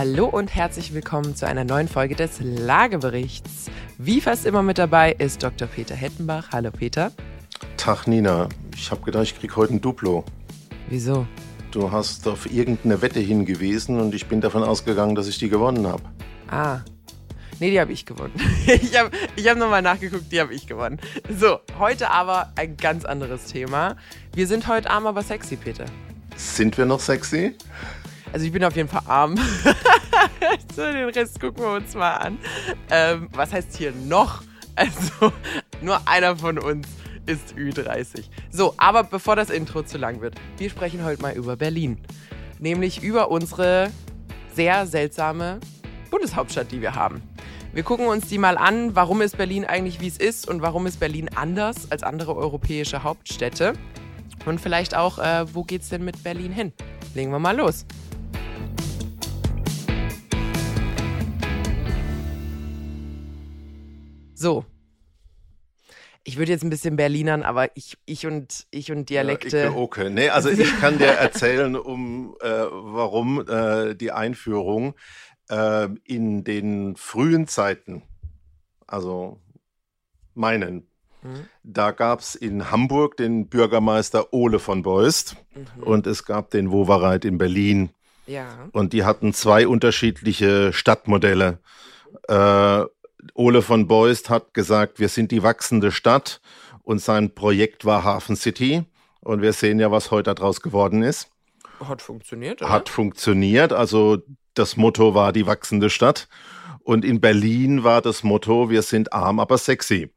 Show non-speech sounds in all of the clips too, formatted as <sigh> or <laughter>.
Hallo und herzlich willkommen zu einer neuen Folge des Lageberichts. Wie fast immer mit dabei ist Dr. Peter Hettenbach. Hallo Peter. Tag Nina, ich habe gedacht, ich krieg heute ein Duplo. Wieso? Du hast auf irgendeine Wette hingewiesen und ich bin davon ausgegangen, dass ich die gewonnen habe. Ah. Nee, die habe ich gewonnen. ich <laughs> habe ich hab nochmal nachgeguckt, die habe ich gewonnen. So, heute aber ein ganz anderes Thema. Wir sind heute arm, aber sexy, Peter. Sind wir noch sexy? Also ich bin auf jeden Fall arm. <laughs> so, den Rest gucken wir uns mal an. Ähm, was heißt hier noch? Also <laughs> nur einer von uns ist Ü30. So, aber bevor das Intro zu lang wird, wir sprechen heute mal über Berlin. Nämlich über unsere sehr seltsame Bundeshauptstadt, die wir haben. Wir gucken uns die mal an, warum ist Berlin eigentlich wie es ist und warum ist Berlin anders als andere europäische Hauptstädte. Und vielleicht auch, äh, wo geht's denn mit Berlin hin? Legen wir mal los. So. Ich würde jetzt ein bisschen Berlinern, aber ich, ich und ich und Dialekte. Ja, ich okay. Nee, also <laughs> ich kann dir erzählen, um äh, warum äh, die Einführung äh, in den frühen Zeiten, also meinen, mhm. da gab es in Hamburg den Bürgermeister Ole von Beust mhm. und es gab den Wowereit in Berlin. Ja. Und die hatten zwei unterschiedliche Stadtmodelle. Äh, Ole von Beust hat gesagt, wir sind die wachsende Stadt und sein Projekt war Hafen City. Und wir sehen ja, was heute daraus geworden ist. Hat funktioniert. Oder? Hat funktioniert. Also das Motto war die wachsende Stadt. Und in Berlin war das Motto, wir sind arm, aber sexy.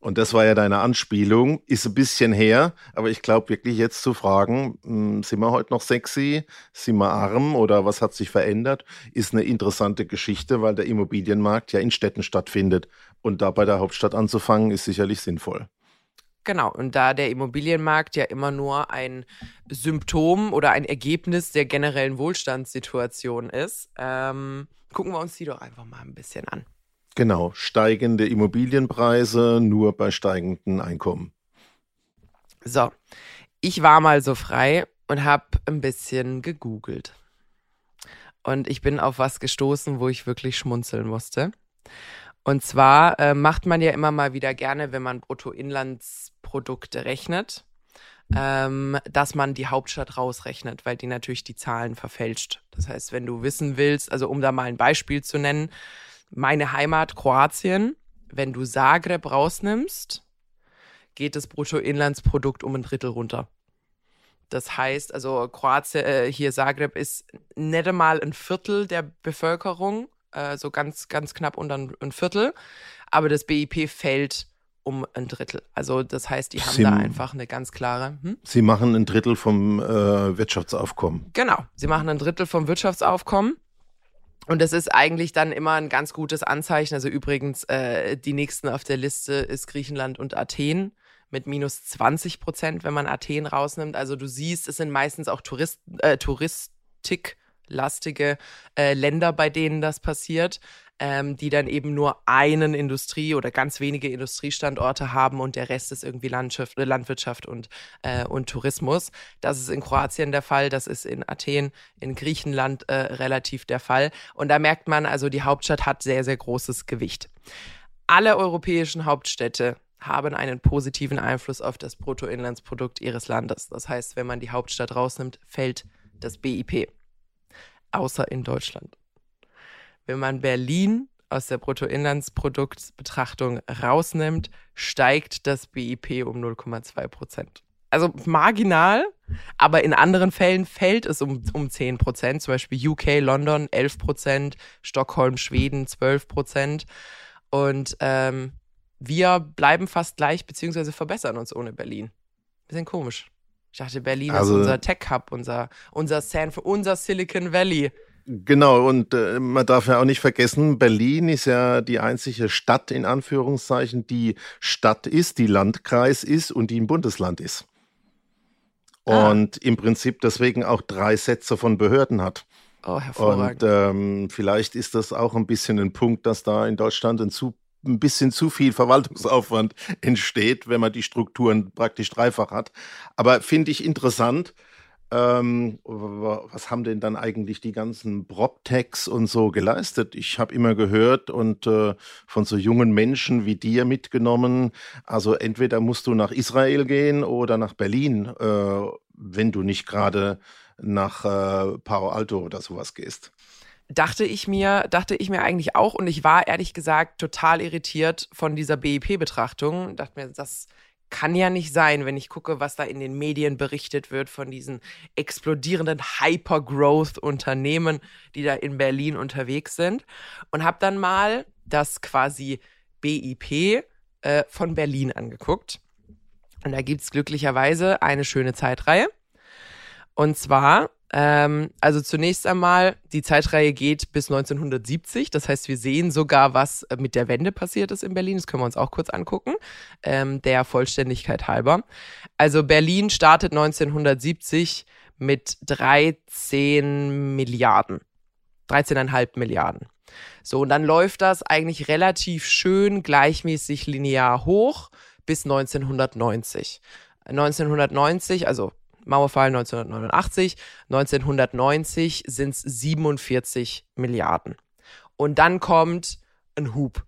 Und das war ja deine Anspielung. Ist ein bisschen her, aber ich glaube wirklich jetzt zu fragen, hm, sind wir heute noch sexy? Sind wir arm oder was hat sich verändert? Ist eine interessante Geschichte, weil der Immobilienmarkt ja in Städten stattfindet. Und da bei der Hauptstadt anzufangen, ist sicherlich sinnvoll. Genau, und da der Immobilienmarkt ja immer nur ein Symptom oder ein Ergebnis der generellen Wohlstandssituation ist, ähm, gucken wir uns die doch einfach mal ein bisschen an. Genau, steigende Immobilienpreise nur bei steigenden Einkommen. So, ich war mal so frei und habe ein bisschen gegoogelt. Und ich bin auf was gestoßen, wo ich wirklich schmunzeln musste. Und zwar äh, macht man ja immer mal wieder gerne, wenn man Bruttoinlandsprodukte rechnet, ähm, dass man die Hauptstadt rausrechnet, weil die natürlich die Zahlen verfälscht. Das heißt, wenn du wissen willst, also um da mal ein Beispiel zu nennen, meine Heimat Kroatien, wenn du Zagreb rausnimmst, geht das Bruttoinlandsprodukt um ein Drittel runter. Das heißt, also Kroatien, äh, hier Zagreb ist nicht einmal ein Viertel der Bevölkerung, äh, so ganz, ganz knapp unter ein Viertel, aber das BIP fällt um ein Drittel. Also das heißt, die haben sie, da einfach eine ganz klare. Hm? Sie machen ein Drittel vom äh, Wirtschaftsaufkommen. Genau, sie machen ein Drittel vom Wirtschaftsaufkommen. Und das ist eigentlich dann immer ein ganz gutes Anzeichen. Also übrigens, äh, die nächsten auf der Liste ist Griechenland und Athen mit minus 20 Prozent, wenn man Athen rausnimmt. Also du siehst, es sind meistens auch Tourist, äh, touristiklastige äh, Länder, bei denen das passiert ähm, die dann eben nur einen Industrie- oder ganz wenige Industriestandorte haben und der Rest ist irgendwie Landschaft, äh, Landwirtschaft und, äh, und Tourismus. Das ist in Kroatien der Fall, das ist in Athen, in Griechenland äh, relativ der Fall. Und da merkt man also, die Hauptstadt hat sehr, sehr großes Gewicht. Alle europäischen Hauptstädte haben einen positiven Einfluss auf das Bruttoinlandsprodukt ihres Landes. Das heißt, wenn man die Hauptstadt rausnimmt, fällt das BIP. Außer in Deutschland. Wenn man Berlin aus der Bruttoinlandsproduktbetrachtung rausnimmt, steigt das BIP um 0,2 Prozent. Also marginal, aber in anderen Fällen fällt es um, um 10 Prozent. Zum Beispiel UK, London 11 Prozent, Stockholm, Schweden 12 Prozent. Und ähm, wir bleiben fast gleich, beziehungsweise verbessern uns ohne Berlin. Bisschen komisch. Ich dachte, Berlin also, ist unser Tech-Hub, unser, unser, San, unser Silicon Valley. Genau, und äh, man darf ja auch nicht vergessen, Berlin ist ja die einzige Stadt in Anführungszeichen, die Stadt ist, die Landkreis ist und die ein Bundesland ist. Ah. Und im Prinzip deswegen auch drei Sätze von Behörden hat. Oh, hervorragend. Und ähm, vielleicht ist das auch ein bisschen ein Punkt, dass da in Deutschland ein, zu, ein bisschen zu viel Verwaltungsaufwand entsteht, wenn man die Strukturen praktisch dreifach hat. Aber finde ich interessant, Ähm, was haben denn dann eigentlich die ganzen PropTechs und so geleistet? Ich habe immer gehört und äh, von so jungen Menschen wie dir mitgenommen, also entweder musst du nach Israel gehen oder nach Berlin, äh, wenn du nicht gerade nach äh, Palo Alto oder sowas gehst dachte ich mir, dachte ich mir eigentlich auch und ich war ehrlich gesagt total irritiert von dieser BIP-Betrachtung. Dachte mir, das kann ja nicht sein, wenn ich gucke, was da in den Medien berichtet wird von diesen explodierenden Hyper-Growth-Unternehmen, die da in Berlin unterwegs sind. Und habe dann mal das quasi BIP äh, von Berlin angeguckt. Und da gibt es glücklicherweise eine schöne Zeitreihe. Und zwar ähm, also zunächst einmal, die Zeitreihe geht bis 1970. Das heißt, wir sehen sogar, was äh, mit der Wende passiert ist in Berlin. Das können wir uns auch kurz angucken, ähm, der Vollständigkeit halber. Also Berlin startet 1970 mit 13 Milliarden. 13,5 Milliarden. So, und dann läuft das eigentlich relativ schön gleichmäßig linear hoch bis 1990. 1990, also Mauerfall 1989, 1990 sind es 47 Milliarden. Und dann kommt ein Hub,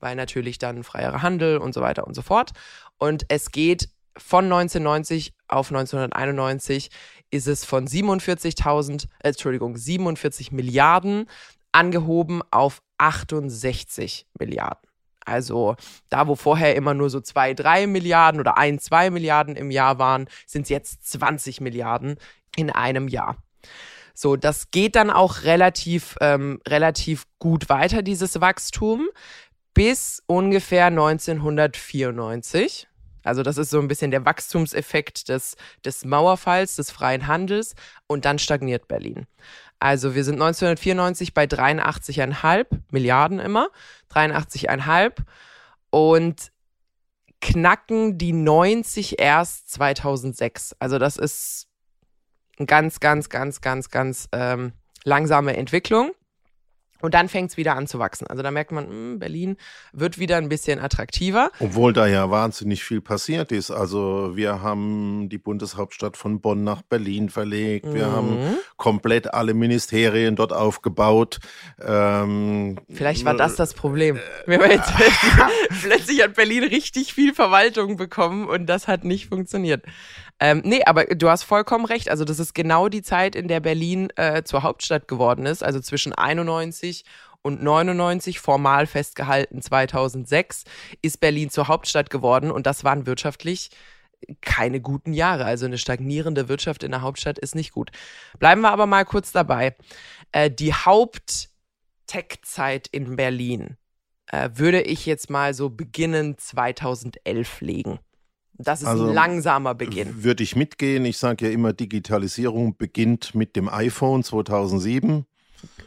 weil natürlich dann freierer Handel und so weiter und so fort. Und es geht von 1990 auf 1991 ist es von 47.000, äh, Entschuldigung, 47 Milliarden angehoben auf 68 Milliarden. Also da, wo vorher immer nur so zwei, drei Milliarden oder ein, zwei Milliarden im Jahr waren, sind es jetzt 20 Milliarden in einem Jahr. So, das geht dann auch relativ, ähm, relativ gut weiter, dieses Wachstum, bis ungefähr 1994. Also das ist so ein bisschen der Wachstumseffekt des, des Mauerfalls, des freien Handels und dann stagniert Berlin. Also wir sind 1994 bei 83,5 Milliarden immer, 83,5 und knacken die 90 erst 2006. Also das ist eine ganz, ganz, ganz, ganz, ganz ähm, langsame Entwicklung. Und dann fängt es wieder an zu wachsen. Also da merkt man, mh, hm, Berlin wird wieder ein bisschen attraktiver. Obwohl da ja wahnsinnig viel passiert ist. Also wir haben die Bundeshauptstadt von Bonn nach Berlin verlegt. Wir mhm. haben komplett alle Ministerien dort aufgebaut. Ähm, Vielleicht war das das Problem. <laughs> Wir haben jetzt <laughs> plötzlich hat Berlin richtig viel Verwaltung bekommen und das hat nicht funktioniert. Ähm, nee, aber du hast vollkommen recht. Also das ist genau die Zeit, in der Berlin äh, zur Hauptstadt geworden ist. Also zwischen 91 und 99, formal festgehalten 2006, ist Berlin zur Hauptstadt geworden. Und das waren wirtschaftlich keine guten Jahre. Also eine stagnierende Wirtschaft in der Hauptstadt ist nicht gut. Bleiben wir aber mal kurz dabei. Äh, die Haupt-Tech-Zeit in Berlin äh, würde ich jetzt mal so beginnen 2011 legen. Das ist also, ein langsamer Beginn. Würde ich mitgehen. Ich sage ja immer, Digitalisierung beginnt mit dem iPhone 2007.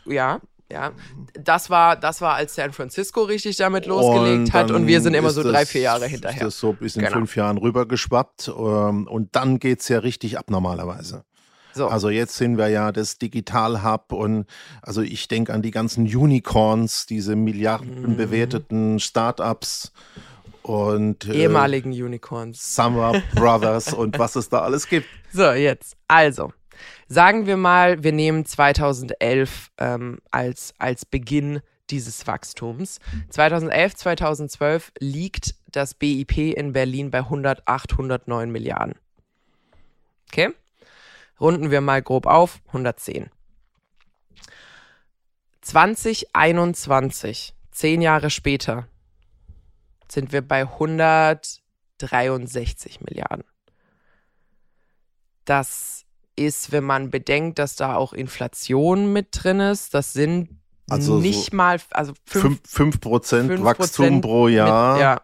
Ja, ja. Das war, das war, als San Francisco richtig damit losgelegt und hat und wir sind immer so drei, vier Jahre hinterher. Das ist so bis in genau. fünf Jahren rübergeschwappt ähm, und dann geht es ja richtig ab normalerweise. So. Also jetzt sind wir ja das Digital Hub und also ich denke an die ganzen Unicorns, diese milliardenbewerteten mhm. Startups und äh, ehemaligen Unicorns. Summer Brothers und was es da alles gibt. <laughs> So, jetzt. Also, sagen wir mal, wir nehmen 2011 ähm, als, als Beginn dieses Wachstums. 2011, 2012 liegt das BIP in Berlin bei 108, 109 Milliarden. Okay? Runden wir mal grob auf, 110. 2021, zehn Jahre später, sind wir bei 163 Milliarden. Das ist, wenn man bedenkt, dass da auch Inflation mit drin ist, das sind also nicht so mal, also 5, 5 Prozent Wachstum pro Jahr. Mit, ja.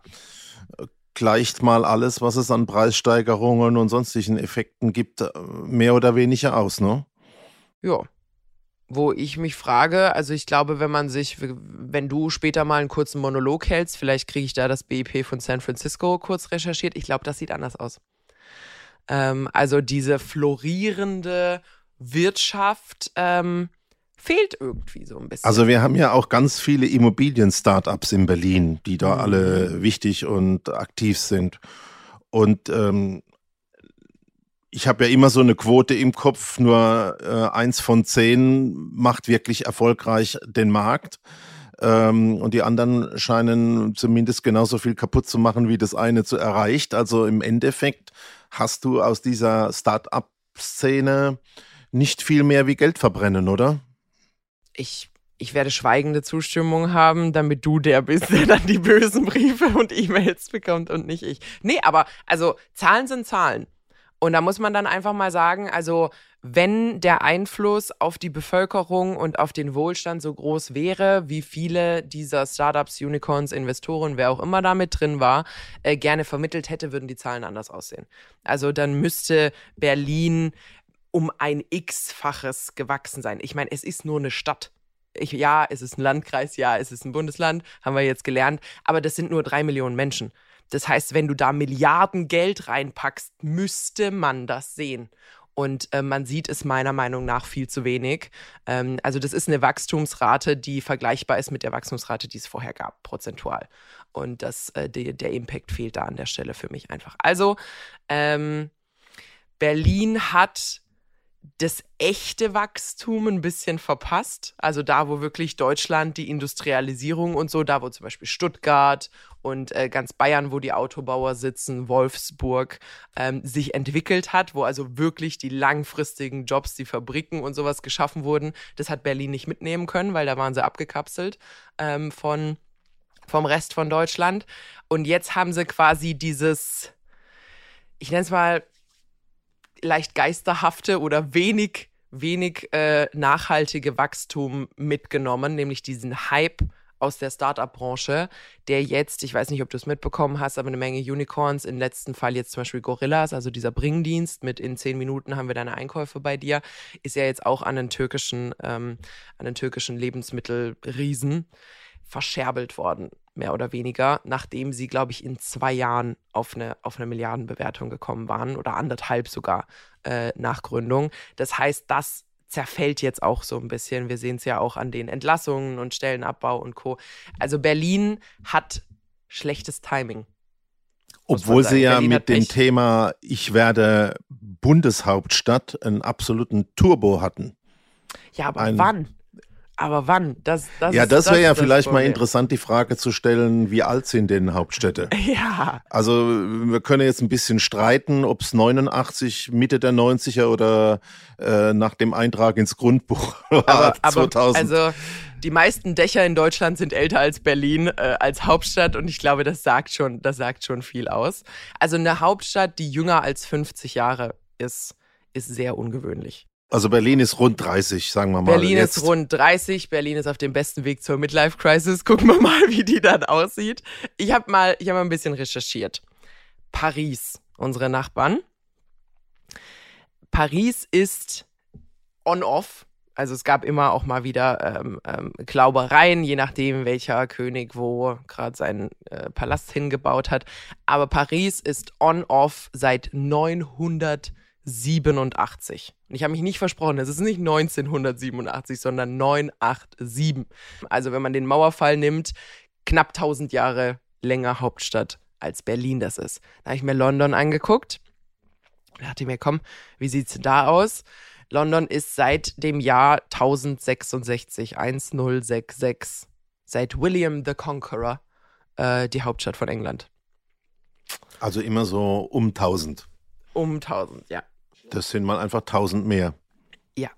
Gleicht mal alles, was es an Preissteigerungen und sonstigen Effekten gibt, mehr oder weniger aus, ne? Ja, wo ich mich frage, also ich glaube, wenn man sich, wenn du später mal einen kurzen Monolog hältst, vielleicht kriege ich da das BIP von San Francisco kurz recherchiert. Ich glaube, das sieht anders aus. Ähm, also diese florierende Wirtschaft ähm, fehlt irgendwie so ein bisschen. Also wir haben ja auch ganz viele Immobilien-Startups in Berlin, die da mhm. alle wichtig und aktiv sind. Und ähm, ich habe ja immer so eine Quote im Kopf, nur äh, eins von zehn macht wirklich erfolgreich den Markt. Ähm, und die anderen scheinen zumindest genauso viel kaputt zu machen, wie das eine zu erreicht. Also im Endeffekt hast du aus dieser Start-up-Szene nicht viel mehr wie Geld verbrennen, oder? Ich ich werde schweigende Zustimmung haben, damit du der bist, der dann die bösen Briefe und E-Mails bekommt und nicht ich. Nee, aber also Zahlen sind Zahlen. Und da muss man dann einfach mal sagen, also wenn der Einfluss auf die Bevölkerung und auf den Wohlstand so groß wäre, wie viele dieser Startups, Unicorns, Investoren, wer auch immer da mit drin war, äh, gerne vermittelt hätte, würden die Zahlen anders aussehen. Also dann müsste Berlin um ein x-faches gewachsen sein. Ich meine, es ist nur eine Stadt. Ich, ja, es ist ein Landkreis, ja, es ist ein Bundesland, haben wir jetzt gelernt, aber das sind nur drei Millionen Menschen. Das heißt, wenn du da Milliarden Geld reinpackst, müsste man das sehen. Und äh, man sieht es meiner Meinung nach viel zu wenig. Ähm, also das ist eine Wachstumsrate, die vergleichbar ist mit der Wachstumsrate, die es vorher gab, prozentual. Und das, äh, die, der Impact fehlt da an der Stelle für mich einfach. Also ähm, Berlin hat das echte Wachstum ein bisschen verpasst. Also da, wo wirklich Deutschland die Industrialisierung und so, da wo zum Beispiel Stuttgart und äh, ganz Bayern, wo die Autobauer sitzen, Wolfsburg, ähm, sich entwickelt hat, wo also wirklich die langfristigen Jobs, die Fabriken und sowas geschaffen wurden. Das hat Berlin nicht mitnehmen können, weil da waren sie abgekapselt ähm, von, vom Rest von Deutschland. Und jetzt haben sie quasi dieses, ich nenne es mal, leicht geisterhafte oder wenig, wenig äh, nachhaltige Wachstum mitgenommen, nämlich diesen Hype aus der Startup-Branche, der jetzt, ich weiß nicht, ob du es mitbekommen hast, aber eine Menge Unicorns, im letzten Fall jetzt zum Beispiel Gorillas, also dieser Bringdienst mit in zehn Minuten haben wir deine Einkäufe bei dir, ist ja jetzt auch an den türkischen, ähm, an den türkischen Lebensmittelriesen verscherbelt worden mehr oder weniger, nachdem sie, glaube ich, in zwei Jahren auf eine, auf eine Milliardenbewertung gekommen waren oder anderthalb sogar äh, nach Gründung. Das heißt, das zerfällt jetzt auch so ein bisschen. Wir sehen es ja auch an den Entlassungen und Stellenabbau und Co. Also Berlin hat schlechtes Timing. Obwohl sie ja Berlin mit dem Thema Ich werde Bundeshauptstadt einen absoluten Turbo hatten. Ja, aber Ein, wann? Aber wann? Das, das ja, das wäre ja vielleicht mal interessant, die Frage zu stellen, wie alt sind denn Hauptstädte? <laughs> Ja. Also wir können jetzt ein bisschen streiten, ob es 89, Mitte der 90er oder äh, nach dem Eintrag ins Grundbuch <laughs> war, aber, aber 2000. Also die meisten Dächer in Deutschland sind älter als Berlin äh, als Hauptstadt und ich glaube, das sagt schon, das sagt schon viel aus. Also eine Hauptstadt, die jünger als 50 Jahre ist, ist sehr ungewöhnlich. Also Berlin ist rund 30, sagen wir mal. Berlin jetzt. ist rund 30. Berlin ist auf dem besten Weg zur Midlife Crisis. Gucken wir mal, wie die dann aussieht. Ich habe mal, ich habe mal ein bisschen recherchiert. Paris, unsere Nachbarn. Paris ist on-off. Also es gab immer auch mal wieder ähm, ähm, Glaubereien, je nachdem, welcher König wo gerade seinen äh, Palast hingebaut hat. Aber Paris ist on-off seit 900 87. Und ich habe mich nicht versprochen, es ist nicht 1987, sondern 987. Also wenn man den Mauerfall nimmt, knapp 1000 Jahre länger Hauptstadt als Berlin das ist. Da habe ich mir London angeguckt. Da dachte ich mir, komm, wie sieht's da aus? London ist seit dem Jahr 1066, 1066, seit William the Conqueror äh, die Hauptstadt von England. Also immer so um 1000. Um 1000, ja. Das sind mal einfach 1000 mehr. Ja.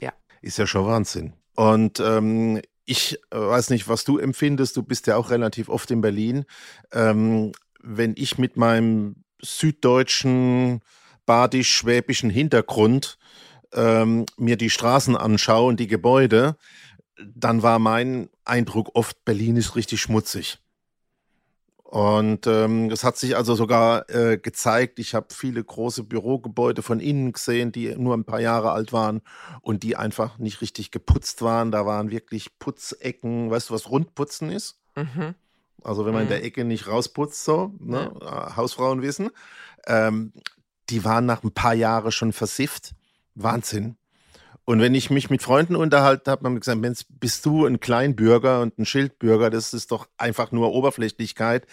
Ja. Ist ja schon Wahnsinn. Und ähm, ich äh, weiß nicht, was du empfindest. Du bist ja auch relativ oft in Berlin. Ähm, wenn ich mit meinem süddeutschen, badisch-schwäbischen Hintergrund ähm, mir die Straßen anschaue und die Gebäude, dann war mein Eindruck oft, Berlin ist richtig schmutzig. Und ähm, es hat sich also sogar äh, gezeigt, ich habe viele große Bürogebäude von innen gesehen, die nur ein paar Jahre alt waren und die einfach nicht richtig geputzt waren. Da waren wirklich Putzecken. Weißt du, was Rundputzen ist? Mhm. Also wenn man mhm. in der Ecke nicht rausputzt, so, ne? Ja. Äh, Hausfrauen wissen. Ähm, die waren nach ein paar Jahren schon versifft. Wahnsinn. Und wenn ich mich mit Freunden unterhalten habe, haben wir gesagt, Mensch, bist du ein Kleinbürger und ein Schildbürger, das ist doch einfach nur Oberflächlichkeit.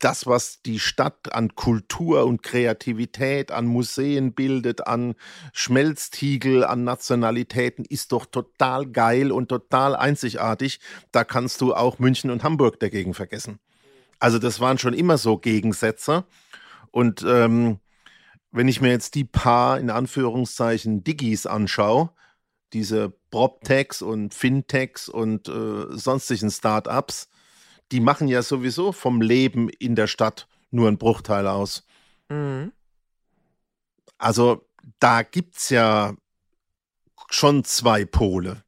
das, was die Stadt an Kultur und Kreativität, an Museen bildet, an Schmelztiegel, an Nationalitäten, ist doch total geil und total einzigartig. Da kannst du auch München und Hamburg dagegen vergessen. Also das waren schon immer so Gegensätze. Und ähm, wenn ich mir jetzt die paar, in Anführungszeichen, Diggis anschaue, diese PropTechs und Fintechs und äh, sonstigen Startups, die machen ja sowieso vom Leben in der Stadt nur einen Bruchteil aus. Mhm. Also da gibt es ja schon zwei Pole.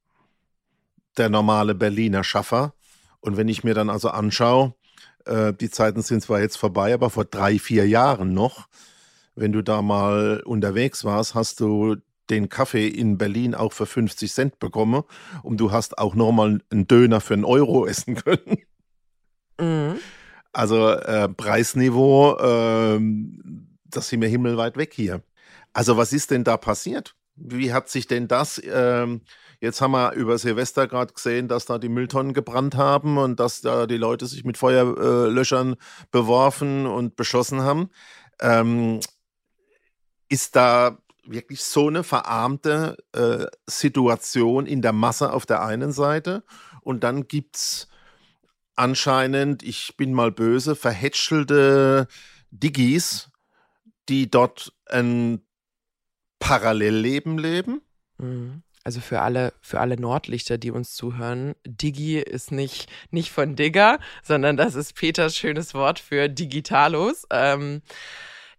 Der normale Berliner Schaffer. Und wenn ich mir dann also anschaue, äh, die Zeiten sind zwar jetzt vorbei, aber vor drei, vier Jahren noch, wenn du da mal unterwegs warst, hast du den Kaffee in Berlin auch für 50 Cent bekommen und du hast auch nochmal einen Döner für einen Euro <laughs> essen können. Mhm. Also äh, Preisniveau, äh, das sind wir himmelweit weg hier. Also was ist denn da passiert? Wie hat sich denn das, äh, jetzt haben wir über Silvester gerade gesehen, dass da die Mülltonnen gebrannt haben und dass da die Leute sich mit Feuerlöschern beworfen und beschossen haben. Ähm, ist da wirklich so eine verarmte äh, Situation in der Masse auf der einen Seite und dann gibt es anscheinend, ich bin mal böse, verhätschelte Diggis, die dort ein Parallelleben leben. Mhm. Also für alle, für alle Nordlichter, die uns zuhören, Digi ist nicht, nicht von Digger, sondern das ist Peters schönes Wort für Digitalos. Ähm,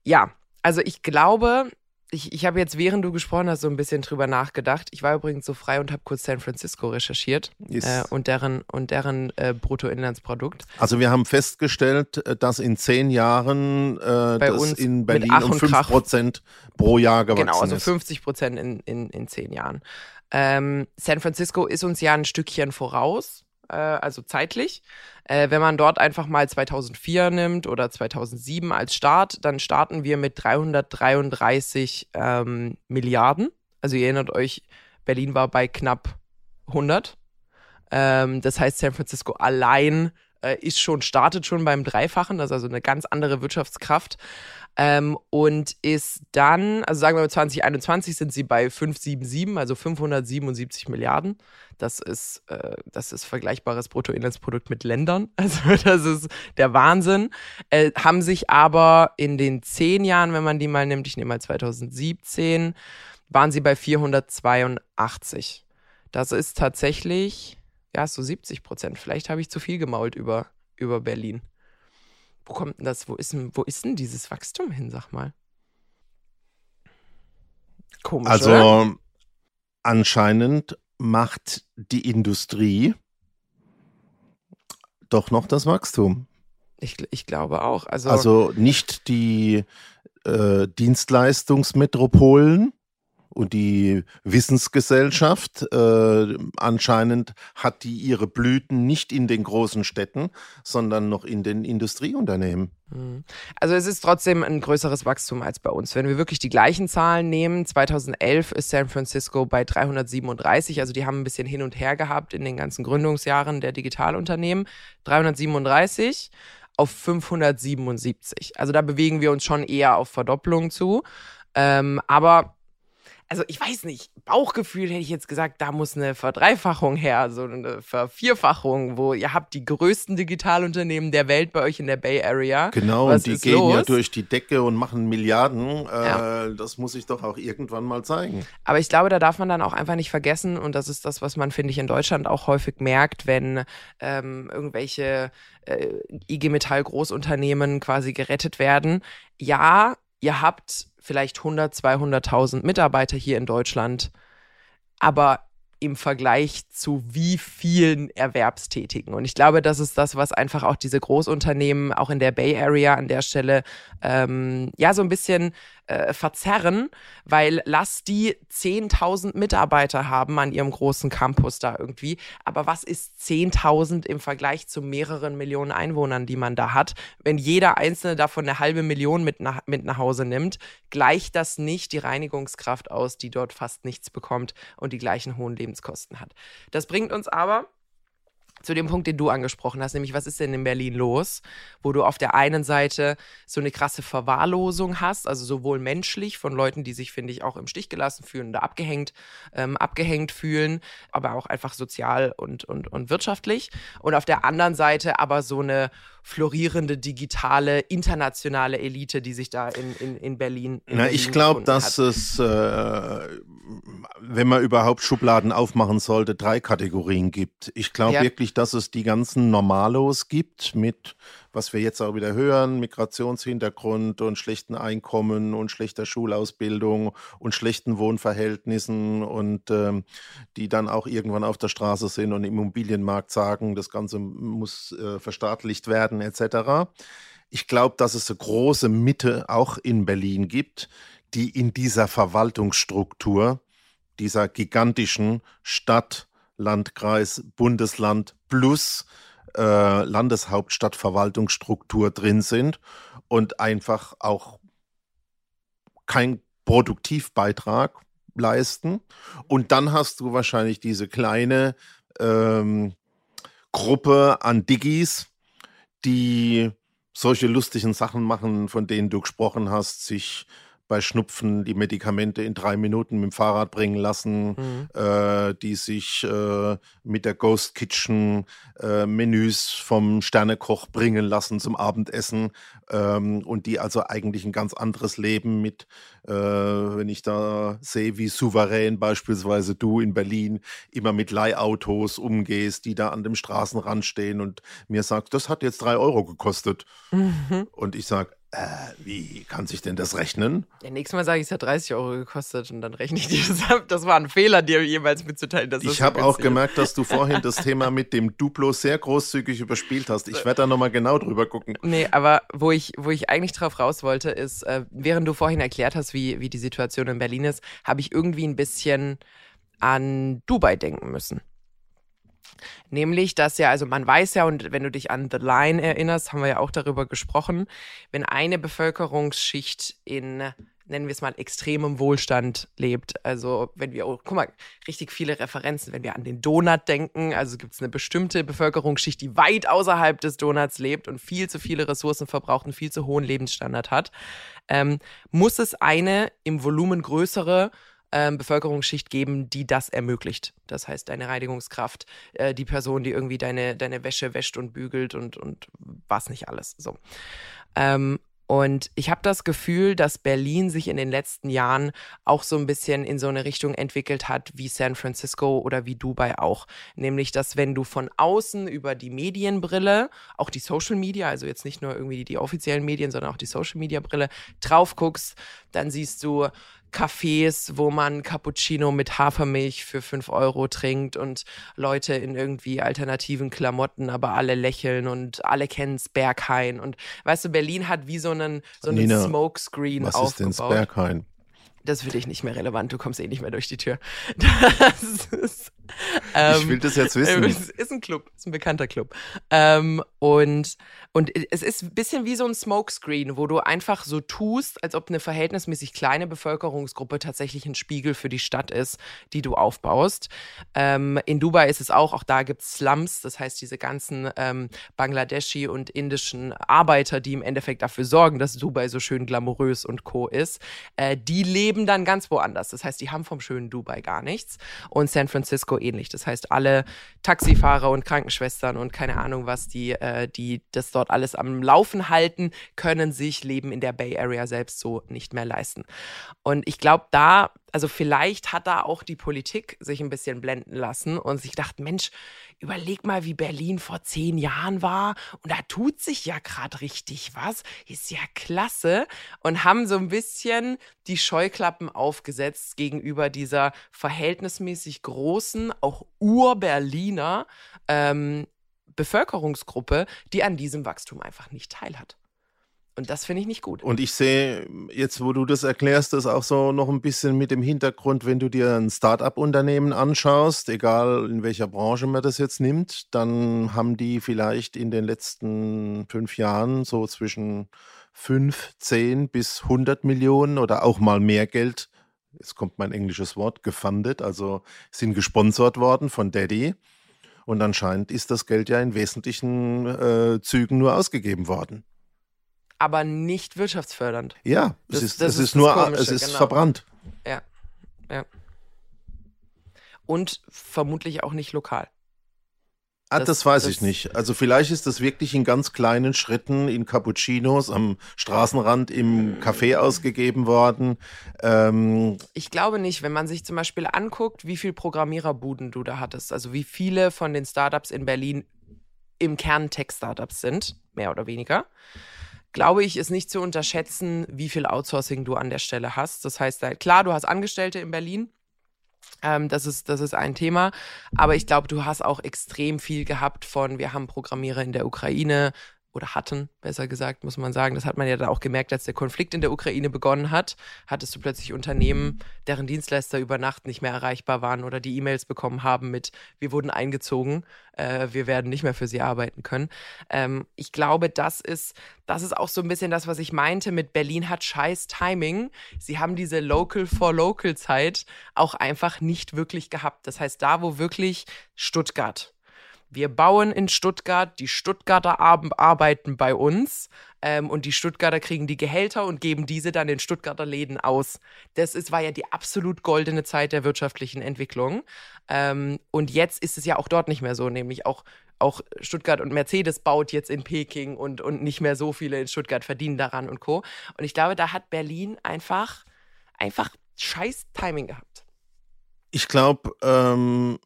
ja, also ich glaube, ich, ich habe jetzt, während du gesprochen hast, so ein bisschen drüber nachgedacht. Ich war übrigens so frei und habe kurz San Francisco recherchiert yes. äh, und deren, und deren äh, Bruttoinlandsprodukt. Also wir haben festgestellt, äh, dass in zehn Jahren äh, Bei das in Berlin um 5 Prozent pro Jahr gewachsen ist. Genau, also 50 Prozent in, in, in zehn Jahren. Ähm, San Francisco ist uns ja ein Stückchen voraus, äh, also zeitlich. Äh, wenn man dort einfach mal 2004 nimmt oder 2007 als Start, dann starten wir mit 333 ähm, Milliarden. Also ihr erinnert euch, Berlin war bei knapp 100. Ähm, das heißt, San Francisco allein äh, ist schon, startet schon beim Dreifachen, das ist also eine ganz andere Wirtschaftskraft. Ähm, und ist dann, also sagen wir mal 2021 sind sie bei 577, also 577 Milliarden. Das ist, äh, das ist vergleichbares Bruttoinlandsprodukt mit Ländern. <laughs> Also das ist der Wahnsinn. Äh, haben sich aber in den zehn Jahren, wenn man die mal nimmt, ich nehme mal 2017, waren sie bei 482. Das ist tatsächlich, ja, so 70 Prozent. Vielleicht habe ich zu viel gemault über, über Berlin. Wo kommt denn das? Wo ist denn, wo ist denn dieses Wachstum hin, sag mal? Komisch. Also oder? anscheinend macht die Industrie doch noch das Wachstum. Ich, ich glaube auch. Also, also nicht die äh, Dienstleistungsmetropolen, und die Wissensgesellschaft, äh, anscheinend hat die ihre Blüten nicht in den großen Städten, sondern noch in den Industrieunternehmen. Mhm. Also es ist trotzdem ein größeres Wachstum als bei uns. Wenn wir wirklich die gleichen Zahlen nehmen, 2011 ist San Francisco bei 337, also die haben ein bisschen hin und her gehabt in den ganzen Gründungsjahren der Digitalunternehmen. 337 auf 577. Also da bewegen wir uns schon eher auf Verdopplung zu. Ähm, aber also ich weiß nicht, Bauchgefühl hätte ich jetzt gesagt, da muss eine Verdreifachung her, so eine Vervierfachung, wo ihr habt die größten Digitalunternehmen der Welt bei euch in der Bay Area. Genau, Was und die gehen los? ja durch die Decke und machen Milliarden. Äh, ja. Das muss ich doch auch irgendwann mal zeigen. Aber ich glaube, da darf man dann auch einfach nicht vergessen, und das ist das, was man, finde ich, in Deutschland auch häufig merkt, wenn ähm, irgendwelche äh, IG Metall Großunternehmen quasi gerettet werden. Ja, ihr habt vielleicht 100, 200.000 Mitarbeiter hier in Deutschland, aber im Vergleich zu wie vielen Erwerbstätigen. Und ich glaube, das ist das, was einfach auch diese Großunternehmen auch in der Bay Area an der Stelle ähm, ja so ein bisschen äh, verzerren, weil lass die 10.000 Mitarbeiter haben an ihrem großen Campus da irgendwie. Aber was ist 10.000 im Vergleich zu mehreren Millionen Einwohnern, die man da hat? Wenn jeder einzelne davon eine halbe Million mit nach, mit nach Hause nimmt, gleicht das nicht die Reinigungskraft aus, die dort fast nichts bekommt und die gleichen hohen Lebenskosten hat. Das bringt uns aber zu dem Punkt, den du angesprochen hast, nämlich was ist denn in Berlin los, wo du auf der einen Seite so eine krasse Verwahrlosung hast, also sowohl menschlich von Leuten, die sich, finde ich, auch im Stich gelassen fühlen oder abgehängt, ähm, abgehängt fühlen, aber auch einfach sozial und, und, und wirtschaftlich. Und auf der anderen Seite aber so eine florierende digitale internationale Elite, die sich da in, in, in Berlin. In Na, ich glaube, dass es, äh, wenn man überhaupt Schubladen aufmachen sollte, drei Kategorien gibt. Ich glaube ja. wirklich, dass es die ganzen Normalos gibt mit was wir jetzt auch wieder hören, Migrationshintergrund und schlechten Einkommen und schlechter Schulausbildung und schlechten Wohnverhältnissen und ähm, die dann auch irgendwann auf der Straße sind und im Immobilienmarkt sagen, das Ganze muss äh, verstaatlicht werden etc. Ich glaube, dass es eine große Mitte auch in Berlin gibt, die in dieser Verwaltungsstruktur, dieser gigantischen Stadt, Landkreis, Bundesland plus äh, Landeshauptstadtverwaltungsstruktur drin sind und einfach auch kein Produktivbeitrag leisten. Und dann hast du wahrscheinlich diese kleine ähm, Gruppe an Diggis, die solche lustigen Sachen machen, von denen du gesprochen hast, sich bei Schnupfen die Medikamente in drei Minuten mit dem Fahrrad bringen lassen, mhm. äh, die sich äh, mit der Ghost Kitchen äh, Menüs vom Sternekoch bringen lassen zum Abendessen ähm, und die also eigentlich ein ganz anderes Leben mit, äh, wenn ich da sehe, wie souverän beispielsweise du in Berlin immer mit Leihautos umgehst, die da an dem Straßenrand stehen und mir sagst, das hat jetzt drei Euro gekostet. Mhm. Und ich sage, äh, wie kann sich denn das rechnen? Ja, nächstes Mal sage ich, es hat 30 Euro gekostet und dann rechne ich dir das ab. Das war ein Fehler, dir jeweils mitzuteilen. Dass ich habe auch gemerkt, dass du <laughs> vorhin das Thema mit dem Duplo sehr großzügig überspielt hast. Ich werde da nochmal genau drüber gucken. Nee, aber wo ich, wo ich eigentlich drauf raus wollte, ist, äh, während du vorhin erklärt hast, wie, wie die Situation in Berlin ist, habe ich irgendwie ein bisschen an Dubai denken müssen. Nämlich, dass ja, also man weiß ja, und wenn du dich an The Line erinnerst, haben wir ja auch darüber gesprochen, wenn eine Bevölkerungsschicht in nennen wir es mal, extremem Wohlstand lebt. Also wenn wir, oh, guck mal, richtig viele Referenzen, wenn wir an den Donut denken, also gibt es eine bestimmte Bevölkerungsschicht, die weit außerhalb des Donuts lebt und viel zu viele Ressourcen verbraucht und viel zu hohen Lebensstandard hat, ähm, muss es eine im Volumen größere ähm, Bevölkerungsschicht geben, die das ermöglicht. Das heißt, deine Reinigungskraft, äh, die Person, die irgendwie deine, deine Wäsche wäscht und bügelt und, und was nicht alles. So. Ähm, und ich habe das Gefühl, dass Berlin sich in den letzten Jahren auch so ein bisschen in so eine Richtung entwickelt hat wie San Francisco oder wie Dubai auch. Nämlich, dass wenn du von außen über die Medienbrille, auch die Social Media, also jetzt nicht nur irgendwie die, die offiziellen Medien, sondern auch die Social Media Brille drauf guckst, dann siehst du Cafés, wo man Cappuccino mit Hafermilch für 5 Euro trinkt und Leute in irgendwie alternativen Klamotten, aber alle lächeln und alle kennen Sberghain. Und weißt du, Berlin hat wie so einen, so einen Nina, Smokescreen was aufgebaut. Was ist denn Sberghain? Das ist für dich nicht mehr relevant, du kommst eh nicht mehr durch die Tür. <laughs> Das ist ähm, ich will das jetzt wissen. <laughs> Es ist ein Club, ist ein bekannter Club. Ähm, und, und es ist ein bisschen wie so ein Smokescreen, wo du einfach so tust, als ob eine verhältnismäßig kleine Bevölkerungsgruppe tatsächlich ein Spiegel für die Stadt ist, die du aufbaust. Ähm, in Dubai ist es auch, auch da gibt es Slums, das heißt diese ganzen ähm, Bangladeschi und indischen Arbeiter, die im Endeffekt dafür sorgen, dass Dubai so schön glamourös und co ist, äh, die leben dann ganz woanders. Das heißt, die haben vom schönen Dubai gar nichts. Und San Francisco ähnlich. Das heißt, alle Taxifahrer und Krankenschwestern und keine Ahnung was, die, äh, die das dort alles am Laufen halten, können sich Leben in der Bay Area selbst so nicht mehr leisten. Und ich glaube, da also vielleicht hat da auch die Politik sich ein bisschen blenden lassen und sich gedacht, Mensch, überleg mal, wie Berlin vor zehn Jahren war. Und da tut sich ja gerade richtig was, ist ja klasse. Und haben so ein bisschen die Scheuklappen aufgesetzt gegenüber dieser verhältnismäßig großen, auch Ur-Berliner ähm, Bevölkerungsgruppe, die an diesem Wachstum einfach nicht teilhat. Und das finde ich nicht gut. Und ich sehe jetzt, wo du das erklärst, das auch so noch ein bisschen mit dem Hintergrund, wenn du dir ein Start-up-Unternehmen anschaust, egal in welcher Branche man das jetzt nimmt, dann haben die vielleicht in den letzten fünf Jahren so zwischen fünf, zehn bis 100 Millionen oder auch mal mehr Geld, jetzt kommt mein englisches Wort, gefundet, also sind gesponsert worden von Daddy. Und anscheinend ist das Geld ja in wesentlichen äh, Zügen nur ausgegeben worden. Aber nicht wirtschaftsfördernd. Ja, das, es ist, das es ist, ist nur, Komische, es ist genau. verbrannt. Ja, ja. Und vermutlich auch nicht lokal. Ah, das, das weiß das, ich nicht. Also vielleicht ist das wirklich in ganz kleinen Schritten in Cappuccinos am Straßenrand im Café ausgegeben worden. Ähm ich glaube nicht, wenn man sich zum Beispiel anguckt, wie viele Programmiererbuden du da hattest, also wie viele von den Startups in Berlin im Kern Tech-Startups sind, mehr oder weniger glaube ich, ist nicht zu unterschätzen, wie viel Outsourcing du an der Stelle hast. Das heißt, klar, du hast Angestellte in Berlin, ähm, das, ist, das ist ein Thema. Aber ich glaube, du hast auch extrem viel gehabt von, wir haben Programmierer in der Ukraine, oder hatten, besser gesagt, muss man sagen. Das hat man ja da auch gemerkt, als der Konflikt in der Ukraine begonnen hat, hattest du plötzlich Unternehmen, deren Dienstleister über Nacht nicht mehr erreichbar waren oder die E-Mails bekommen haben mit, wir wurden eingezogen, äh, wir werden nicht mehr für sie arbeiten können. Ähm, ich glaube, das ist, das ist auch so ein bisschen das, was ich meinte mit Berlin hat scheiß Timing. Sie haben diese Local for Local Zeit auch einfach nicht wirklich gehabt. Das heißt, da, wo wirklich Stuttgart, wir bauen in Stuttgart, die Stuttgarter arbeiten bei uns ähm, und die Stuttgarter kriegen die Gehälter und geben diese dann in Stuttgarter Läden aus. Das ist, war ja die absolut goldene Zeit der wirtschaftlichen Entwicklung. Ähm, und jetzt ist es ja auch dort nicht mehr so, nämlich auch auch Stuttgart und Mercedes baut jetzt in Peking und, und nicht mehr so viele in Stuttgart verdienen daran und Co. Und ich glaube, da hat Berlin einfach, einfach scheiß Timing gehabt. Ich glaube, ähm,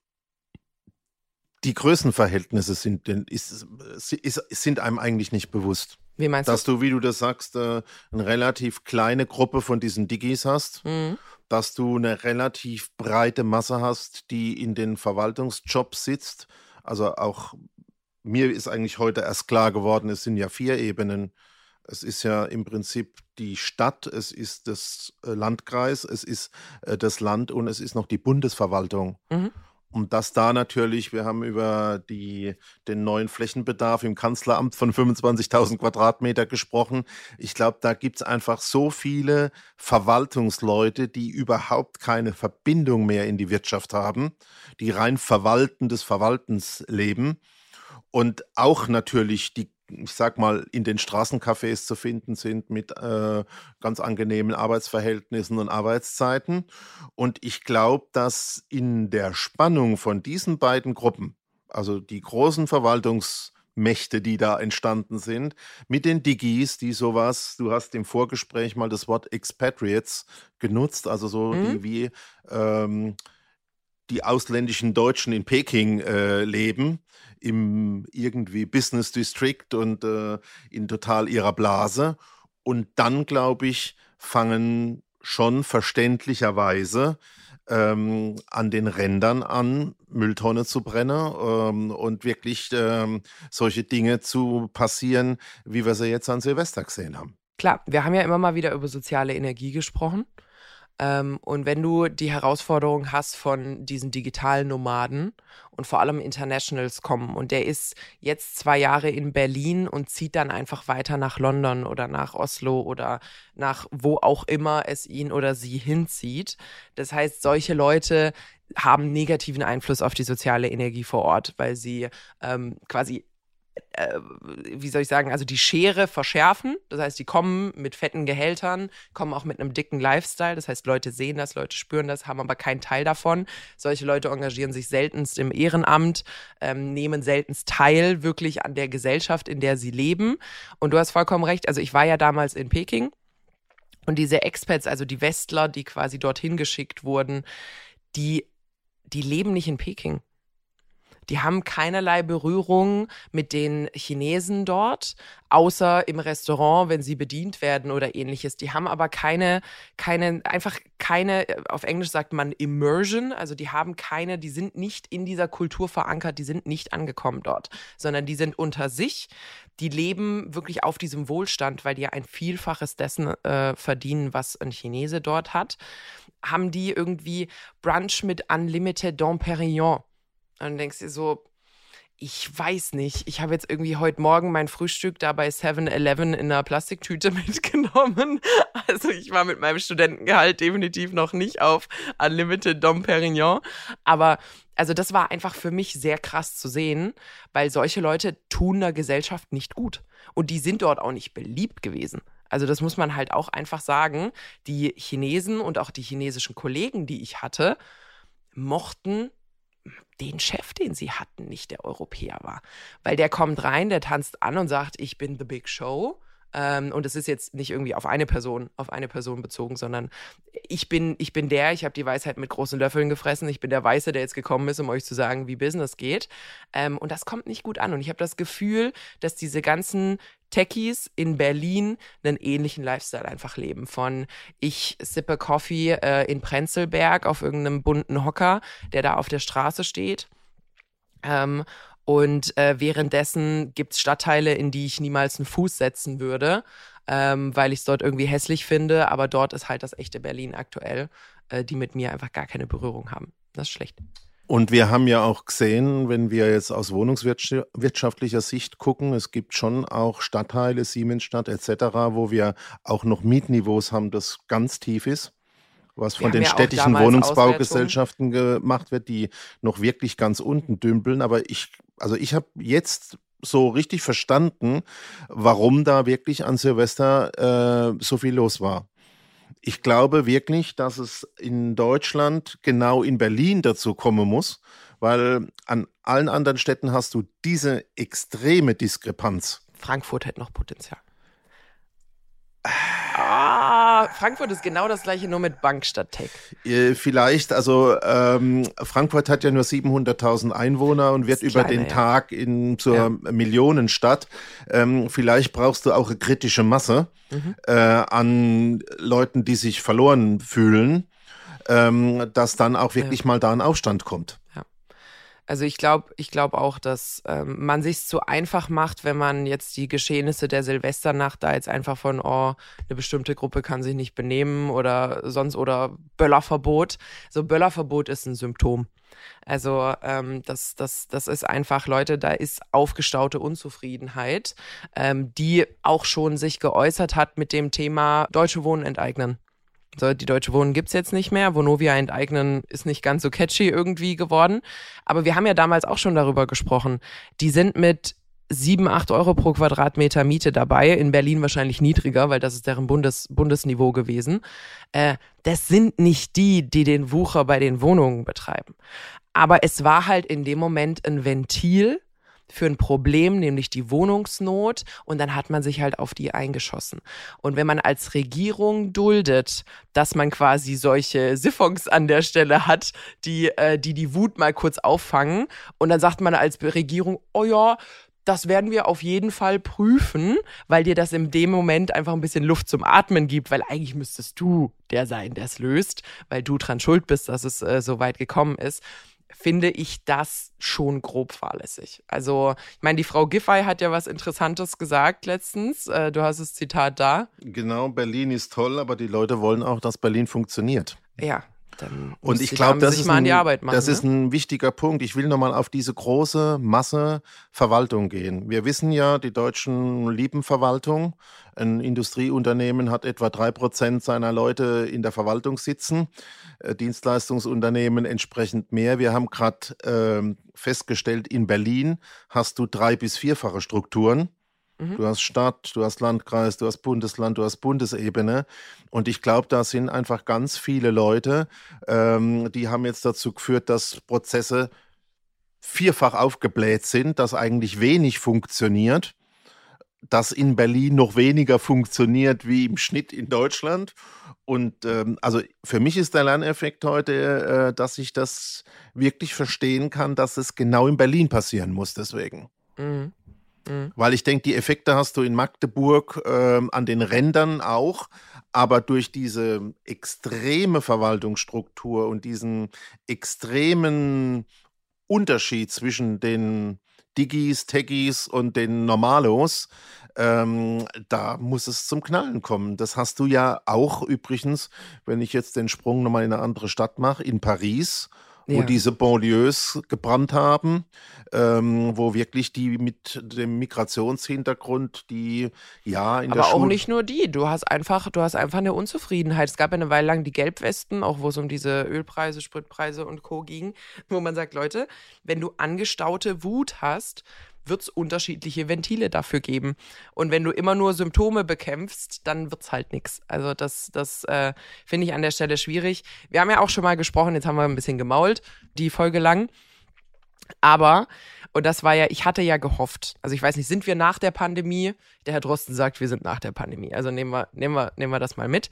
die Größenverhältnisse sind, ist, ist, sind einem eigentlich nicht bewusst. Wie meinst du? Dass du, wie du das sagst, äh, eine relativ kleine Gruppe von diesen Digis hast, mhm. dass du eine relativ breite Masse hast, die in den Verwaltungsjobs sitzt. Also auch mir ist eigentlich heute erst klar geworden, es sind ja vier Ebenen. Es ist ja im Prinzip die Stadt, es ist das äh, Landkreis, es ist äh, das Land und es ist noch die Bundesverwaltung. Mhm. Und dass da natürlich, wir haben über die, den neuen Flächenbedarf im Kanzleramt von 25.000 Quadratmeter gesprochen. Ich glaube, da gibt es einfach so viele Verwaltungsleute, die überhaupt keine Verbindung mehr in die Wirtschaft haben, die rein verwalten des Verwaltens leben. Und auch natürlich die ich sag mal, in den Straßencafés zu finden sind mit äh, ganz angenehmen Arbeitsverhältnissen und Arbeitszeiten. Und ich glaube, dass in der Spannung von diesen beiden Gruppen, also die großen Verwaltungsmächte, die da entstanden sind, mit den Digis, die sowas, du hast im Vorgespräch mal das Wort Expatriates genutzt, also so mhm. die wie ähm, die ausländischen Deutschen in Peking äh, leben, im irgendwie Business District und äh, in total ihrer Blase. Und dann, glaube ich, fangen schon verständlicherweise ähm, an den Rändern an, Mülltonne zu brennen ähm, und wirklich ähm, solche Dinge zu passieren, wie wir sie jetzt an Silvester gesehen haben. Klar, wir haben ja immer mal wieder über soziale Energie gesprochen. Ähm, und wenn du die Herausforderung hast von diesen digitalen Nomaden und vor allem Internationals kommen und der ist jetzt zwei Jahre in Berlin und zieht dann einfach weiter nach London oder nach Oslo oder nach wo auch immer es ihn oder sie hinzieht. Das heißt, solche Leute haben negativen Einfluss auf die soziale Energie vor Ort, weil sie ähm, quasi wie soll ich sagen, also die Schere verschärfen. Das heißt, die kommen mit fetten Gehältern, kommen auch mit einem dicken Lifestyle. Das heißt, Leute sehen das, Leute spüren das, haben aber keinen Teil davon. Solche Leute engagieren sich seltenst im Ehrenamt, ähm, nehmen seltenst teil wirklich an der Gesellschaft, in der sie leben. Und du hast vollkommen recht. Also ich war ja damals in Peking und diese Expats, also die Westler, die quasi dorthin geschickt wurden, die, die leben nicht in Peking die haben keinerlei Berührung mit den Chinesen dort, außer im Restaurant, wenn sie bedient werden oder ähnliches. Die haben aber keine, keine, einfach keine, auf Englisch sagt man Immersion, also die haben keine, die sind nicht in dieser Kultur verankert, die sind nicht angekommen dort, sondern die sind unter sich, die leben wirklich auf diesem Wohlstand, weil die ja ein Vielfaches dessen äh, verdienen, was ein Chinese dort hat. Haben die irgendwie Brunch mit Unlimited Dom und denkst dir so, ich weiß nicht. Ich habe jetzt irgendwie heute Morgen mein Frühstück da bei 7-Eleven in einer Plastiktüte <laughs> mitgenommen. Also ich war mit meinem Studentengehalt definitiv noch nicht auf Unlimited Dom Perignon. Aber also das war einfach für mich sehr krass zu sehen, weil solche Leute tun der Gesellschaft nicht gut. Und die sind dort auch nicht beliebt gewesen. Also das muss man halt auch einfach sagen. Die Chinesen und auch die chinesischen Kollegen, die ich hatte, mochten den Chef, den sie hatten, nicht der Europäer war. Weil der kommt rein, der tanzt an und sagt, ich bin the big show. Ähm, und es ist jetzt nicht irgendwie auf eine Person, auf eine Person bezogen, sondern ich bin, ich bin der, ich habe die Weisheit mit großen Löffeln gefressen, ich bin der Weiße, der jetzt gekommen ist, um euch zu sagen, wie Business geht. Ähm, und das kommt nicht gut an. Und ich habe das Gefühl, dass diese ganzen Techies in Berlin einen ähnlichen Lifestyle einfach leben. Von ich sippe Coffee äh, in Prenzlberg auf irgendeinem bunten Hocker, der da auf der Straße steht. Ähm, und äh, währenddessen gibt es Stadtteile, in die ich niemals einen Fuß setzen würde, ähm, weil ich es dort irgendwie hässlich finde. Aber dort ist halt das echte Berlin aktuell, äh, die mit mir einfach gar keine Berührung haben. Das ist schlecht. Und wir haben ja auch gesehen, wenn wir jetzt aus wohnungswirtschaftlicher Sicht gucken, es gibt schon auch Stadtteile, Siemensstadt etc., wo wir auch noch Mietniveaus haben, das ganz tief ist was von den ja städtischen Wohnungsbaugesellschaften gemacht wird, die noch wirklich ganz unten dümpeln. Aber ich, also ich habe jetzt so richtig verstanden, warum da wirklich an Silvester äh, so viel los war. Ich glaube wirklich, dass es in Deutschland, genau in Berlin dazu kommen muss, weil an allen anderen Städten hast du diese extreme Diskrepanz. Frankfurt hätte noch Potenzial. Ah, Frankfurt ist genau das gleiche, nur mit Bank statt Tech. Äh, vielleicht, also ähm, Frankfurt hat ja nur 700.000 Einwohner und wird über kleine, den. Tag in zur ja. Millionenstadt. Ähm, vielleicht brauchst du auch eine kritische Masse mhm. äh, an Leuten, die sich verloren fühlen, ähm, dass dann auch wirklich ja. mal da ein Aufstand kommt. Also ich glaube, ich glaube auch, dass ähm, man sich zu einfach macht, wenn man jetzt die Geschehnisse der Silvesternacht da jetzt einfach von, oh, eine bestimmte Gruppe kann sich nicht benehmen oder sonst oder Böllerverbot. So Böllerverbot ist ein Symptom. Also ähm, das, das, das ist einfach, Leute, da ist aufgestaute Unzufriedenheit, ähm, die auch schon sich geäußert hat mit dem Thema Deutsche Wohnen enteignen. So, die Deutsche Wohnen gibt's jetzt nicht mehr. Vonovia enteignen ist nicht ganz so catchy irgendwie geworden. Aber wir haben ja damals auch schon darüber gesprochen. Die sind mit sieben, acht Euro pro Quadratmeter Miete dabei. In Berlin wahrscheinlich niedriger, weil das ist deren Bundes, Bundesniveau gewesen. Äh, das sind nicht die, die den Wucher bei den Wohnungen betreiben. Aber es war halt in dem Moment ein Ventil, für ein Problem, nämlich die Wohnungsnot, und dann hat man sich halt auf die eingeschossen. Und wenn man als Regierung duldet, dass man quasi solche Siphons an der Stelle hat, die, äh, die die Wut mal kurz auffangen, und dann sagt man als Regierung, oh ja, das werden wir auf jeden Fall prüfen, weil dir das in dem Moment einfach ein bisschen Luft zum Atmen gibt, weil eigentlich müsstest du der sein, der es löst, weil du dran schuld bist, dass es äh, so weit gekommen ist finde ich das schon grob fahrlässig. Also, ich meine, die Frau Giffey hat ja was Interessantes gesagt letztens. Äh, du hast das Zitat da. Genau, Berlin ist toll, aber die Leute wollen auch, dass Berlin funktioniert. Ja, dann und ich glaube, das, ist ein, machen, das ne? ist ein wichtiger Punkt. Ich will nochmal auf diese große Masse Verwaltung gehen. Wir wissen ja, die Deutschen lieben Verwaltung. Ein Industrieunternehmen hat etwa drei Prozent seiner Leute in der Verwaltung sitzen. Äh, Dienstleistungsunternehmen entsprechend mehr. Wir haben gerade äh, festgestellt, in Berlin hast du drei bis vierfache Strukturen. Mhm. Du hast Stadt, du hast Landkreis, du hast Bundesland, du hast Bundesebene. Und ich glaube, da sind einfach ganz viele Leute, ähm, die haben jetzt dazu geführt, dass Prozesse vierfach aufgebläht sind, dass eigentlich wenig funktioniert, dass in Berlin noch weniger funktioniert wie im Schnitt in Deutschland. Und ähm, also für mich ist der Lerneffekt heute, äh, dass ich das wirklich verstehen kann, dass es genau in Berlin passieren muss. Deswegen. Mhm. Mhm. Weil ich denke, die Effekte hast du in Magdeburg äh, an den Rändern auch, aber durch diese extreme Verwaltungsstruktur und diesen extremen Unterschied zwischen den Digis, Techies und den Normalos, ähm, da muss es zum Knallen kommen. Das hast du ja auch übrigens, wenn ich jetzt den Sprung nochmal in eine andere Stadt mache, in Paris wo ja. diese Banlieues gebrannt haben, ähm, wo wirklich die mit dem Migrationshintergrund, die ja in Aber der auch Schule nicht nur die. Du hast einfach, du hast einfach eine Unzufriedenheit. Es gab ja eine Weile lang die Gelbwesten, auch wo es um diese Ölpreise, Spritpreise und Co. ging, wo man sagt, Leute, wenn du angestaute Wut hast, wird es unterschiedliche Ventile dafür geben. Und wenn du immer nur Symptome bekämpfst, dann wird es halt nichts. Also das, das äh, finde ich an der Stelle schwierig. Wir haben ja auch schon mal gesprochen, jetzt haben wir ein bisschen gemault, die Folge lang. Aber, und das war ja, ich hatte ja gehofft, also ich weiß nicht, sind wir nach der Pandemie? Der Herr Drosten sagt, wir sind nach der Pandemie. Also nehmen wir, nehmen wir, nehmen wir das mal mit.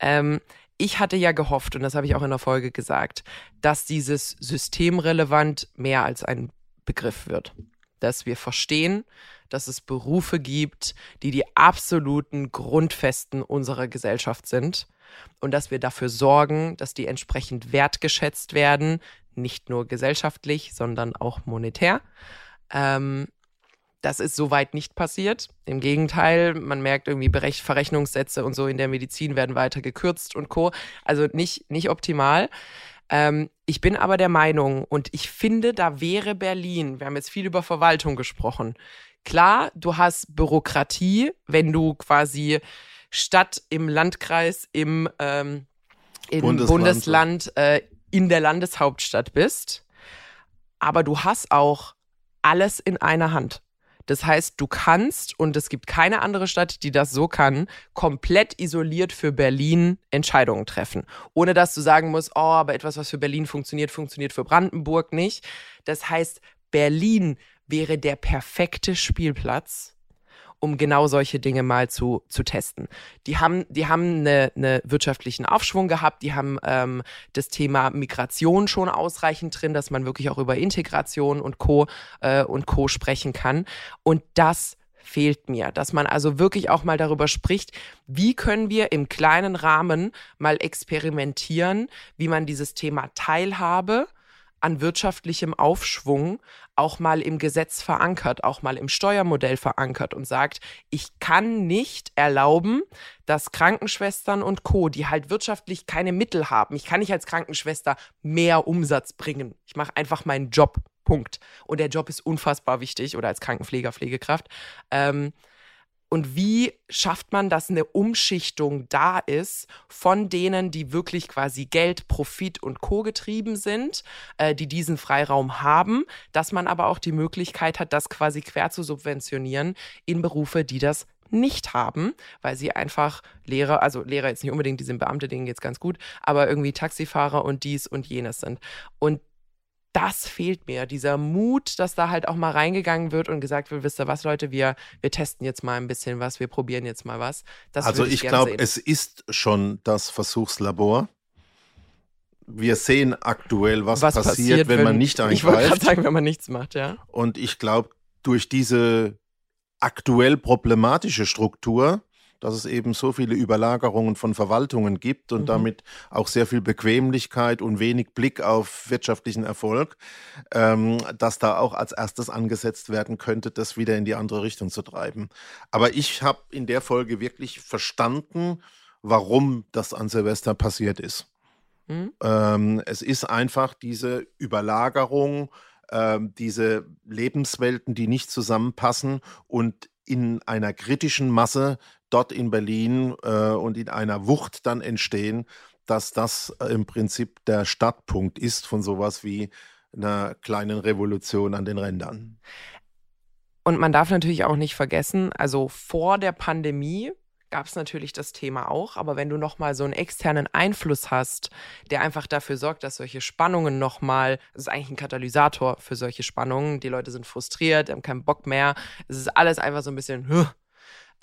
Ähm, ich hatte ja gehofft, und das habe ich auch in der Folge gesagt, dass dieses systemrelevant mehr als ein Begriff wird dass wir verstehen, dass es Berufe gibt, die die absoluten Grundfesten unserer Gesellschaft sind und dass wir dafür sorgen, dass die entsprechend wertgeschätzt werden, nicht nur gesellschaftlich, sondern auch monetär. Ähm, das ist soweit nicht passiert. Im Gegenteil, man merkt irgendwie Verrechnungssätze und so in der Medizin werden weiter gekürzt und Co. Also nicht, nicht optimal. Ähm, ich bin aber der Meinung und ich finde, da wäre Berlin, wir haben jetzt viel über Verwaltung gesprochen. Klar, du hast Bürokratie, wenn du quasi Stadt im Landkreis, im, ähm, im Bundesland, Bundesland äh, in der Landeshauptstadt bist. Aber du hast auch alles in einer Hand. Das heißt, du kannst, und es gibt keine andere Stadt, die das so kann, komplett isoliert für Berlin Entscheidungen treffen. Ohne dass du sagen musst, oh, aber etwas, was für Berlin funktioniert, funktioniert für Brandenburg nicht. Das heißt, Berlin wäre der perfekte Spielplatz um genau solche Dinge mal zu, zu testen. Die haben, die haben eine, eine wirtschaftlichen Aufschwung gehabt, die haben ähm, das Thema Migration schon ausreichend drin, dass man wirklich auch über Integration und Co. Äh, und Co. sprechen kann. Und das fehlt mir, dass man also wirklich auch mal darüber spricht, wie können wir im kleinen Rahmen mal experimentieren, wie man dieses Thema Teilhabe an wirtschaftlichem Aufschwung auch mal im Gesetz verankert, auch mal im Steuermodell verankert und sagt, ich kann nicht erlauben, dass Krankenschwestern und Co, die halt wirtschaftlich keine Mittel haben, ich kann nicht als Krankenschwester mehr Umsatz bringen. Ich mache einfach meinen Job. Punkt. Und der Job ist unfassbar wichtig oder als Krankenpfleger, Pflegekraft. Ähm, und wie schafft man, dass eine Umschichtung da ist von denen, die wirklich quasi Geld, Profit und Co getrieben sind, äh, die diesen Freiraum haben, dass man aber auch die Möglichkeit hat, das quasi quer zu subventionieren in Berufe, die das nicht haben, weil sie einfach Lehrer, also Lehrer jetzt nicht unbedingt, die sind Beamte, denen geht es ganz gut, aber irgendwie Taxifahrer und dies und jenes sind. Und das fehlt mir, dieser Mut, dass da halt auch mal reingegangen wird und gesagt wird, wisst ihr was, Leute, wir, wir testen jetzt mal ein bisschen was, wir probieren jetzt mal was. Das also ich, ich glaube, es ist schon das Versuchslabor. Wir sehen aktuell, was, was passiert, passiert, wenn, wenn man nicht eingreift. Ich wollte gerade sagen, wenn man nichts macht, ja. Und ich glaube, durch diese aktuell problematische Struktur dass es eben so viele Überlagerungen von Verwaltungen gibt und mhm. damit auch sehr viel Bequemlichkeit und wenig Blick auf wirtschaftlichen Erfolg, ähm, dass da auch als erstes angesetzt werden könnte, das wieder in die andere Richtung zu treiben. Aber ich habe in der Folge wirklich verstanden, warum das an Silvester passiert ist. Mhm. Ähm, es ist einfach diese Überlagerung, ähm, diese Lebenswelten, die nicht zusammenpassen und in einer kritischen Masse dort in Berlin äh, und in einer Wucht dann entstehen, dass das äh, im Prinzip der Startpunkt ist von sowas wie einer kleinen Revolution an den Rändern. Und man darf natürlich auch nicht vergessen, also vor der Pandemie gab es natürlich das Thema auch, aber wenn du nochmal so einen externen Einfluss hast, der einfach dafür sorgt, dass solche Spannungen nochmal, das ist eigentlich ein Katalysator für solche Spannungen, die Leute sind frustriert, haben keinen Bock mehr, es ist alles einfach so ein bisschen,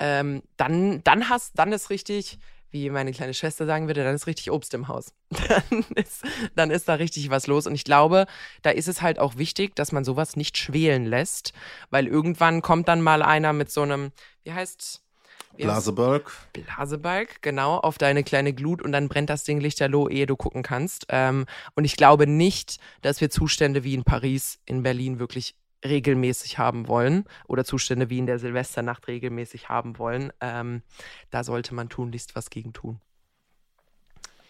ähm, dann, dann hast, dann ist richtig, wie meine kleine Schwester sagen würde, dann ist richtig Obst im Haus. <laughs> Dann ist, dann ist da richtig was los. Und ich glaube, da ist es halt auch wichtig, dass man sowas nicht schwelen lässt, weil irgendwann kommt dann mal einer mit so einem, wie heißt Blasebalg. Blasebalg, genau, auf deine kleine Glut und dann brennt das Ding lichterloh, ehe du gucken kannst. Ähm, und ich glaube nicht, dass wir Zustände wie in Paris, in Berlin wirklich regelmäßig haben wollen oder Zustände wie in der Silvesternacht regelmäßig haben wollen, ähm, da sollte man tunlichst was gegen tun.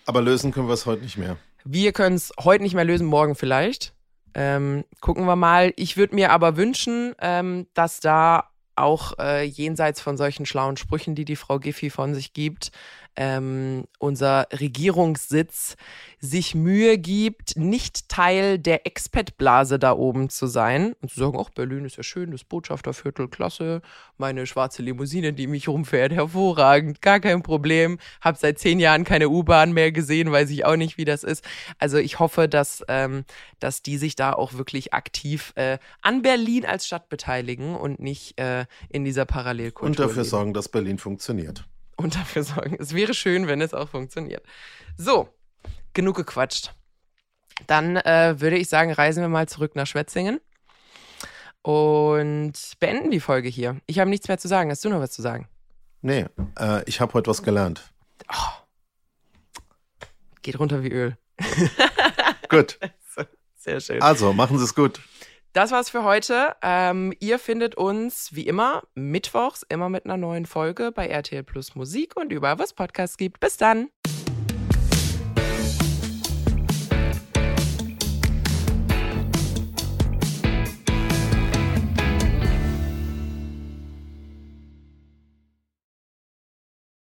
Aber lösen können wir es heute nicht mehr. Wir können es heute nicht mehr lösen, morgen vielleicht. Ähm, gucken wir mal. Ich würde mir aber wünschen, ähm, dass da auch äh, jenseits von solchen schlauen Sprüchen, die die Frau Giffey von sich gibt, ähm, unser Regierungssitz sich Mühe gibt, nicht Teil der Expat-Blase da oben zu sein und zu sagen, ach, Berlin ist ja schön, das Botschafterviertel, klasse, meine schwarze Limousine, die mich rumfährt, hervorragend, gar kein Problem, hab seit zehn Jahren keine U-Bahn mehr gesehen, weiß ich auch nicht, wie das ist. Also ich hoffe, dass, ähm, dass die sich da auch wirklich aktiv äh, an Berlin als Stadt beteiligen und nicht äh, in dieser Parallelkultur. Und dafür leben sorgen, dass Berlin funktioniert. Und dafür sorgen. Es wäre schön, wenn es auch funktioniert. So, genug gequatscht. Dann äh, würde ich sagen, reisen wir mal zurück nach Schwetzingen und beenden die Folge hier. Ich habe nichts mehr zu sagen. Hast du noch was zu sagen? Nee, äh, ich habe heute was gelernt. Geht runter wie Öl. Gut. <laughs> Sehr schön. Also, machen Sie es gut. Das war's für heute. Ähm, ihr findet uns wie immer mittwochs immer mit einer neuen Folge bei RTL Plus Musik und überall, was Podcasts gibt. Bis dann.